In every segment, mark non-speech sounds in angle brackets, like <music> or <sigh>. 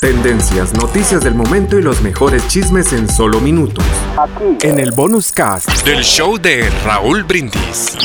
Tendencias, noticias del momento y los mejores chismes en solo minutos. Aquí. En el bonus cast del show de Raúl Brindis.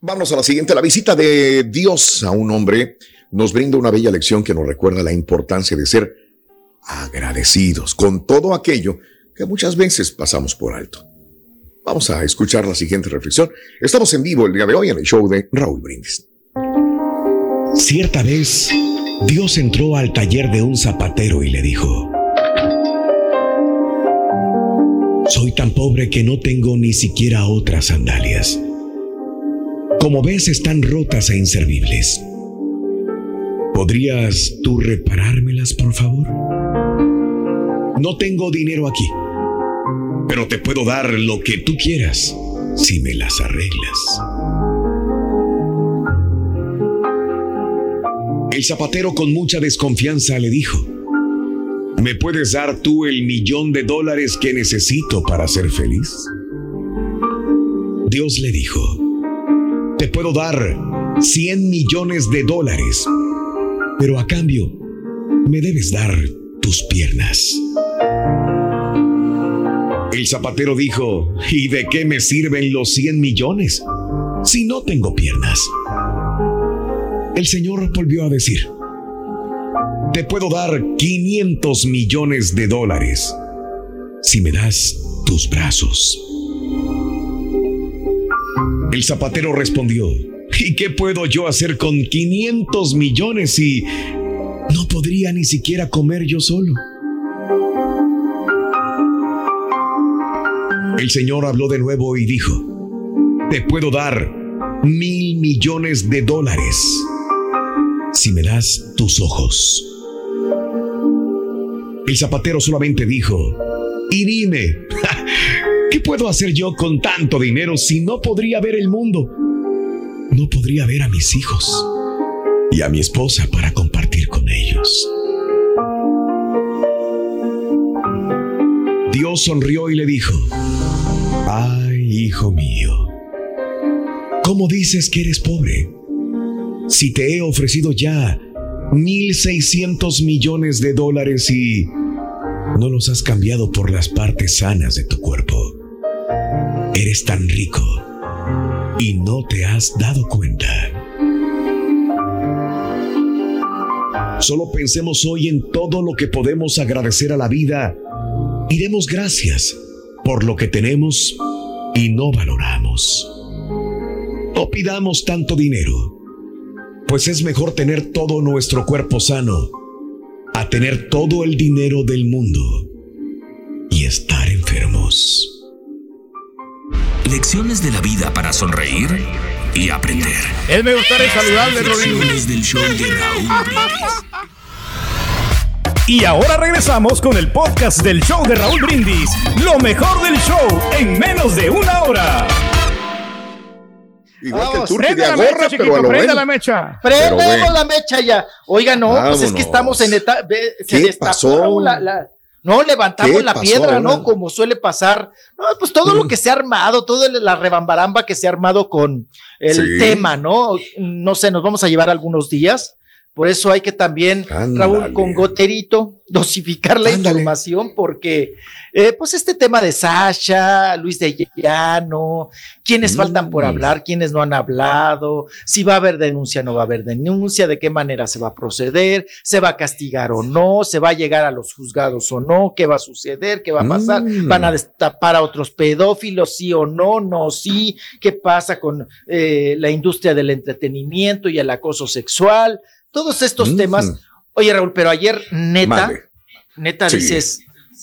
Vamos a la siguiente. La visita de Dios a un hombre nos brinda una bella lección que nos recuerda la importancia de ser agradecidos con todo aquello que muchas veces pasamos por alto. Vamos a escuchar la siguiente reflexión. Estamos en vivo el día de hoy en el show de Raúl Brindis. Cierta vez, Dios entró al taller de un zapatero y le dijo, Soy tan pobre que no tengo ni siquiera otras sandalias. Como ves, están rotas e inservibles. ¿Podrías tú reparármelas, por favor? No tengo dinero aquí, pero te puedo dar lo que tú quieras si me las arreglas. El zapatero con mucha desconfianza le dijo, ¿me puedes dar tú el millón de dólares que necesito para ser feliz? Dios le dijo, te puedo dar 100 millones de dólares, pero a cambio me debes dar tus piernas. El zapatero dijo, ¿y de qué me sirven los 100 millones si no tengo piernas? El Señor volvió a decir, te puedo dar 500 millones de dólares si me das tus brazos. El zapatero respondió, ¿y qué puedo yo hacer con 500 millones si no podría ni siquiera comer yo solo? El Señor habló de nuevo y dijo, te puedo dar mil millones de dólares si me das tus ojos. El zapatero solamente dijo, y dime, <laughs> ¿qué puedo hacer yo con tanto dinero si no podría ver el mundo? No podría ver a mis hijos y a mi esposa para compartir con ellos. Dios sonrió y le dijo, ay, hijo mío, ¿cómo dices que eres pobre? Si te he ofrecido ya 1.600 millones de dólares y no los has cambiado por las partes sanas de tu cuerpo? Eres tan rico y no te has dado cuenta. Solo pensemos hoy en todo lo que podemos agradecer a la vida y demos gracias por lo que tenemos y no valoramos. No pidamos tanto dinero pues es mejor tener todo nuestro cuerpo sano a tener todo el dinero del mundo y estar enfermos. Lecciones de la vida para sonreír y aprender. Es mejor estar saludable, Rodrigo. del show de Raúl Y ahora regresamos con el podcast del show de Raúl Brindis. Lo mejor del show en menos de una hora. Igual que el turqui de agorra, pero a lo prenda la mecha. Prendemos la mecha ya. Oiga, no, pues es que estamos en etapa. ¿Qué pasó? La, no, levantamos la piedra, ¿no? Como suele pasar. No, pues todo lo que se ha armado, toda la rebambaramba que se ha armado con el tema, ¿no? No sé, nos vamos a llevar algunos días. Por eso hay que también, Raúl, con goterito, <laughs> dosificar la información, porque eh, pues este tema de Sasha, Luis de Llano, quiénes faltan por mm. hablar, quiénes no han hablado, si va a haber denuncia, no va a haber denuncia, de qué manera se va a proceder, se va a castigar o no, se va a llegar a los juzgados o no, qué va a suceder, qué va a pasar, mm. van a destapar a otros pedófilos, sí o no, no, sí, qué pasa con eh, la industria del entretenimiento y el acoso sexual todos estos temas. Oye, Raúl, pero ayer neta, neta dices,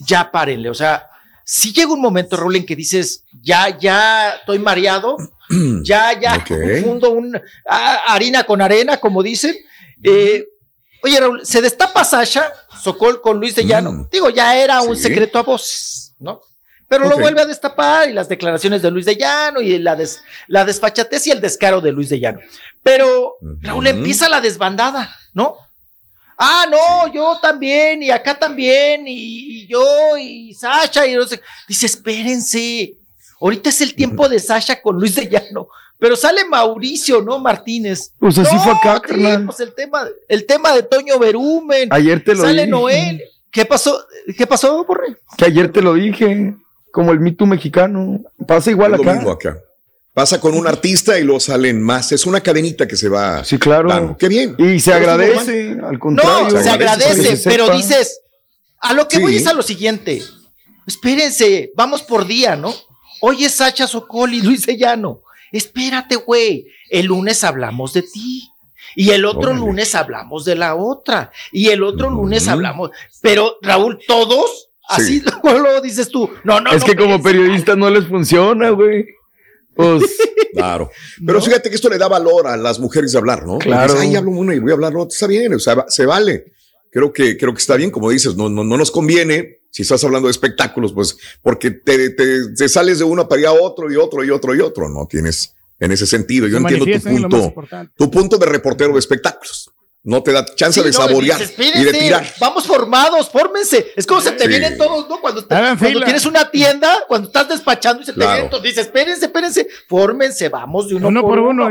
ya párenle, o sea, si llega un momento, Raúl, en que dices, ya, ya estoy mareado, <clears throat> ya, ya, confundo un harina con arena, como dicen. Eh, oye, Raúl, se destapa Sasha Sokol con Luis de Llano. Mm. Digo, ya era un secreto a voces, ¿no? Pero lo vuelve a destapar y las declaraciones de Luis de Llano y la, la desfachatez y el descaro de Luis de Llano. Pero Raúl empieza la desbandada, ¿no? Ah, no, yo también, y acá también, y, yo, y Sasha, y no sé. Dice, espérense, ahorita es el tiempo de Sasha con Luis de Llano, pero sale Mauricio, ¿no? Martínez. Pues así fue acá. Pues el tema, el tema de Toño Berumen. Ayer te lo dije. Sale Noel. ¿Qué pasó? ¿Qué pasó, Borre? Que ayer te lo dije, como el mito mexicano. Pasa igual acá. acá. Pasa con un artista y lo salen más. Es una cadenita que se va. Sí, claro. Qué bien. Y se agradece, al contrario. No, se agradece, pero dices, a lo que voy es a lo siguiente. Espérense, vamos por día, ¿no? Hoy es Sacha Sokol y Luis Sellano. Espérate, güey. El lunes hablamos de ti. Y el otro lunes hablamos de la otra. Y el otro lunes hablamos. Pero, Raúl, todos, así lo dices tú. No, no, Es que como periodista no les funciona, güey. Pues, <laughs> claro. Pero fíjate que esto le da valor a las mujeres de hablar, ¿no? Claro. Ay, hablo uno y voy a hablar, no, está bien, o sea, se vale. Creo que, creo que está bien, como dices, no, no, no nos conviene, si estás hablando de espectáculos, pues, porque te, te, sales de uno para ir a otro y otro y otro y otro, ¿no? Tienes en ese sentido. Yo entiendo tu punto, tu punto de reportero de espectáculos no te da chance de saborear y de tirar. Vamos formados, fórmense. Es como se te vienen todos, ¿no? Cuando, tienes una tienda, cuando estás despachando y se te vienen todos, dices, espérense, espérense, fórmense, vamos de uno, por, uno.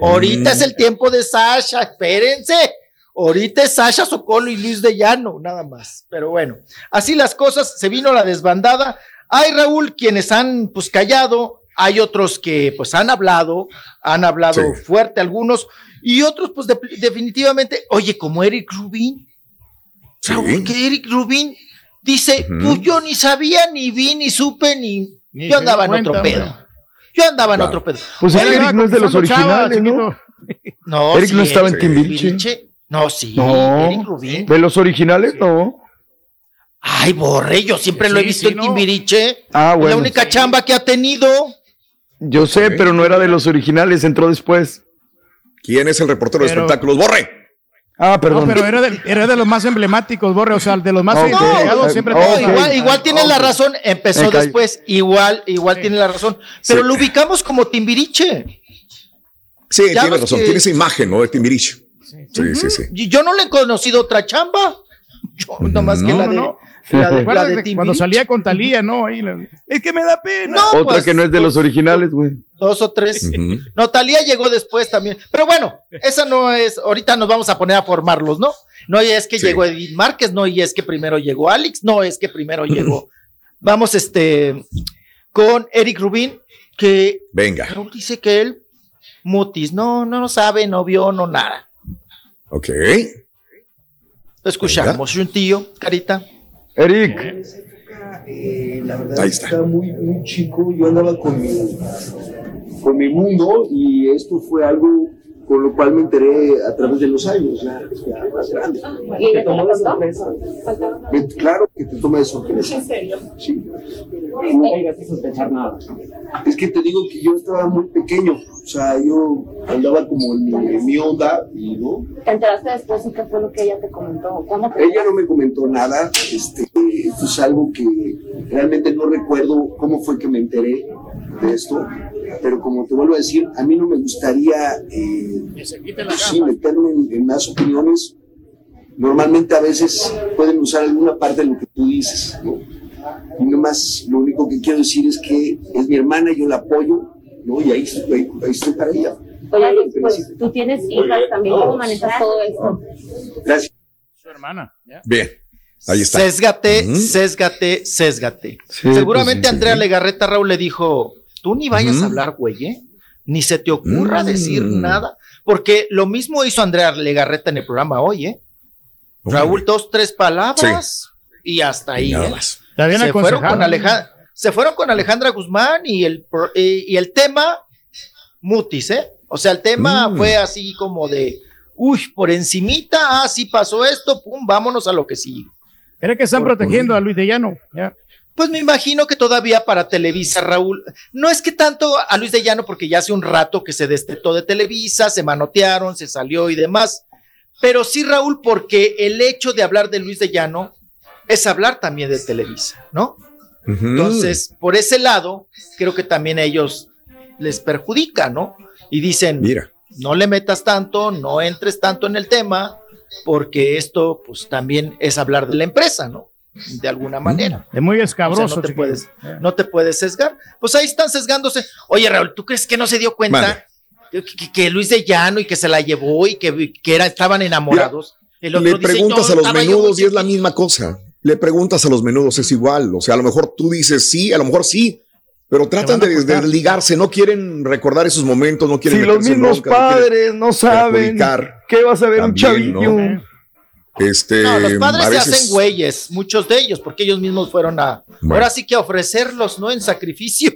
Ahorita es el tiempo de Sasha, espérense. Ahorita es Sasha Socolo y Luis de Llano, nada más. Pero bueno, así las cosas, se vino la desbandada. Hay Raúl, quienes han pues callado, hay otros que pues han hablado, han hablado fuerte algunos. Y otros, pues definitivamente, oye, como Eric Rubin, que Eric Rubin dice, pues yo ni sabía, ni vi, ni supe, ni... yo andaba en otro pedo. Yo andaba en otro pedo. Pues Eric no es de los originales, ¿no? No, Eric no estaba en Timbiriche. No, sí, Eric Rubin. De los originales, no. Ay, borre, yo siempre lo he visto en Timbiriche. Ah, bueno. La única chamba que ha tenido. Yo sé, pero no era de los originales, entró después. ¿Quién es el reportero de espectáculos? ¡Borre! Ah, perdón. No, pero era de, era de, los más emblemáticos, Borre, o sea, de los más okay. siempre. igual, igual tiene la razón, empezó después, igual, igual tiene la razón, pero lo ubicamos como Timbiriche. Sí, tiene razón, tiene esa imagen, ¿no? De Timbiriche. Sí, sí, sí. Yo no le he conocido otra chamba. Yo, nomás que la de. La de, cuando salía con Talía, ¿no? Ahí es que me da pena. Otra pues, que no es de los originales, güey. Dos o tres. No, Talía llegó después también. Pero bueno, esa no es. Ahorita nos vamos a poner a formarlos, ¿no? No es que llegó Edith Márquez, no y es que primero llegó Alex, no es que primero llegó. Vamos, este, con Eric Rubin, que. Venga. dice que él, mutis, no, no lo sabe, no vio, no nada. Ok. Lo escuchamos, un tío, Carita. Eric. Eh, la verdad Ahí está. muy, muy chico, yo andaba con mi, con mi mundo y esto fue algo con lo cual me enteré a través de los años, ya, más grande. ¿Y te tomó la sorpresa? Claro que te toma de sorpresa. ¿En serio? Sí. No llegaste a sospechar nada. Es que te digo que yo estaba muy pequeño, o sea, yo andaba como en mi, onda y no. ¿Te enteraste después y qué fue lo que ella te comentó? ¿Cómo te ella no me comentó nada, este, esto es algo que realmente no recuerdo cómo fue que me enteré de esto pero como te vuelvo a decir, a mí no me gustaría eh, sí, meterme en, más opiniones. Normalmente a veces pueden usar alguna parte de lo que tú dices, ¿no? Y nomás lo único que quiero decir es que es mi hermana, yo la apoyo, ¿no? Y ahí estoy, ahí estoy para ella. Oye, pues tú tienes hijas también, ¿cómo manejas todo esto? Gracias. Su hermana, Bien. Ahí está. Sésgate, sésgate, sésgate. Seguramente pues, Andrea Legarreta Raúl le dijo, Tú ni vayas a hablar, güey, ¿eh? Ni se te ocurra decir mm. nada, porque lo mismo hizo Andrea Legarreta en el programa hoy, ¿eh? Raúl, dos, tres palabras y hasta ahí. ¿eh? Se fueron, con Alejandra, se fueron con Alejandra Guzmán y el, y el tema mutis, ¿eh? O sea, el tema mm. fue así como de, uy, por encimita, ah, sí pasó esto, pum, vámonos a lo que sigue. Era que están protegiendo a Luis de Llano. Ya. Pues me imagino que todavía para Televisa, Raúl, no es que tanto a Luis de Llano, porque ya hace un rato que se destetó de Televisa, se manotearon, se salió y demás, pero sí, Raúl, porque el hecho de hablar de Luis de Llano es hablar también de Televisa, ¿no? Entonces, por ese lado, creo que también a ellos les perjudica, ¿no? Y dicen, mira, no le metas tanto, no entres tanto en el tema, porque esto, pues también es hablar de la empresa, ¿no? de alguna manera. Es muy escabroso. no, te puedes, no te puedes sesgar. Pues ahí están sesgándose. Oye, Raúl, ¿tú crees que no se dio cuenta que, Luis de Llano y que se la llevó y que, que era, estaban enamorados? le preguntas a los menudos y es la misma cosa. Le preguntas a los menudos, es igual. O sea, a lo mejor tú dices sí, a lo mejor sí, pero tratan de desligarse, no quieren recordar esos momentos, no quieren. Si los mismos padres no, saben qué vas a ver un chavillo. Este, no, los padres se hacen güeyes, muchos de ellos, porque ellos mismos fueron a. Ahora sí que a ofrecerlos, ¿no? En sacrificio.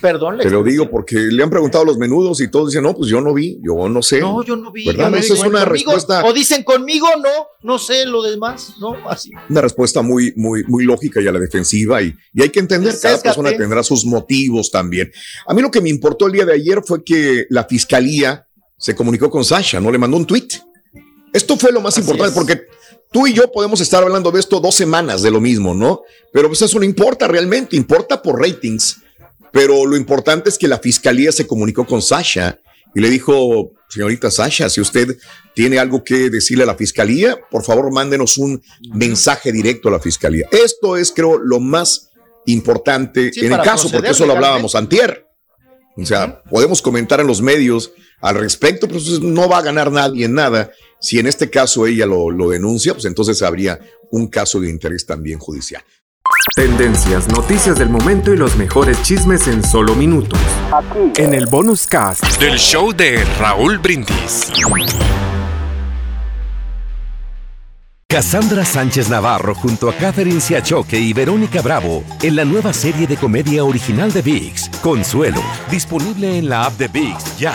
Perdón. Te lo digo porque le han preguntado a los menudos y todos dicen, no, pues yo no vi, yo no sé. No, yo no vi. ¿Verdad? Eso es una respuesta. O dicen conmigo, no, no sé lo demás, ¿no? Así. Una respuesta muy, muy, muy lógica y a la defensiva y, y hay que entender, cada persona tendrá sus motivos también. A mí lo que me importó el día de ayer fue que la fiscalía se comunicó con Sasha, ¿no? Le mandó un tweet esto fue lo más importante porque tú y yo podemos estar hablando de esto dos semanas de lo mismo, ¿no? Pero pues eso no importa realmente, importa por ratings. Pero lo importante es que la fiscalía se comunicó con Sasha y le dijo, señorita Sasha, si usted tiene algo que decirle a la fiscalía, por favor mándenos un mensaje directo a la fiscalía. Esto es, creo, lo más importante en el caso, porque eso lo hablábamos antier. O sea, podemos comentar en los medios al respecto, pero no va a ganar nadie en nada. Si en este caso ella lo, lo denuncia, pues entonces habría un caso de interés también judicial. Tendencias, noticias del momento y los mejores chismes en solo minutos. Aquí. En el bonus cast del show de Raúl Brindis. Cassandra Sánchez Navarro junto a Catherine Siachoque y Verónica Bravo en la nueva serie de comedia original de VIX, Consuelo, disponible en la app de VIX ya.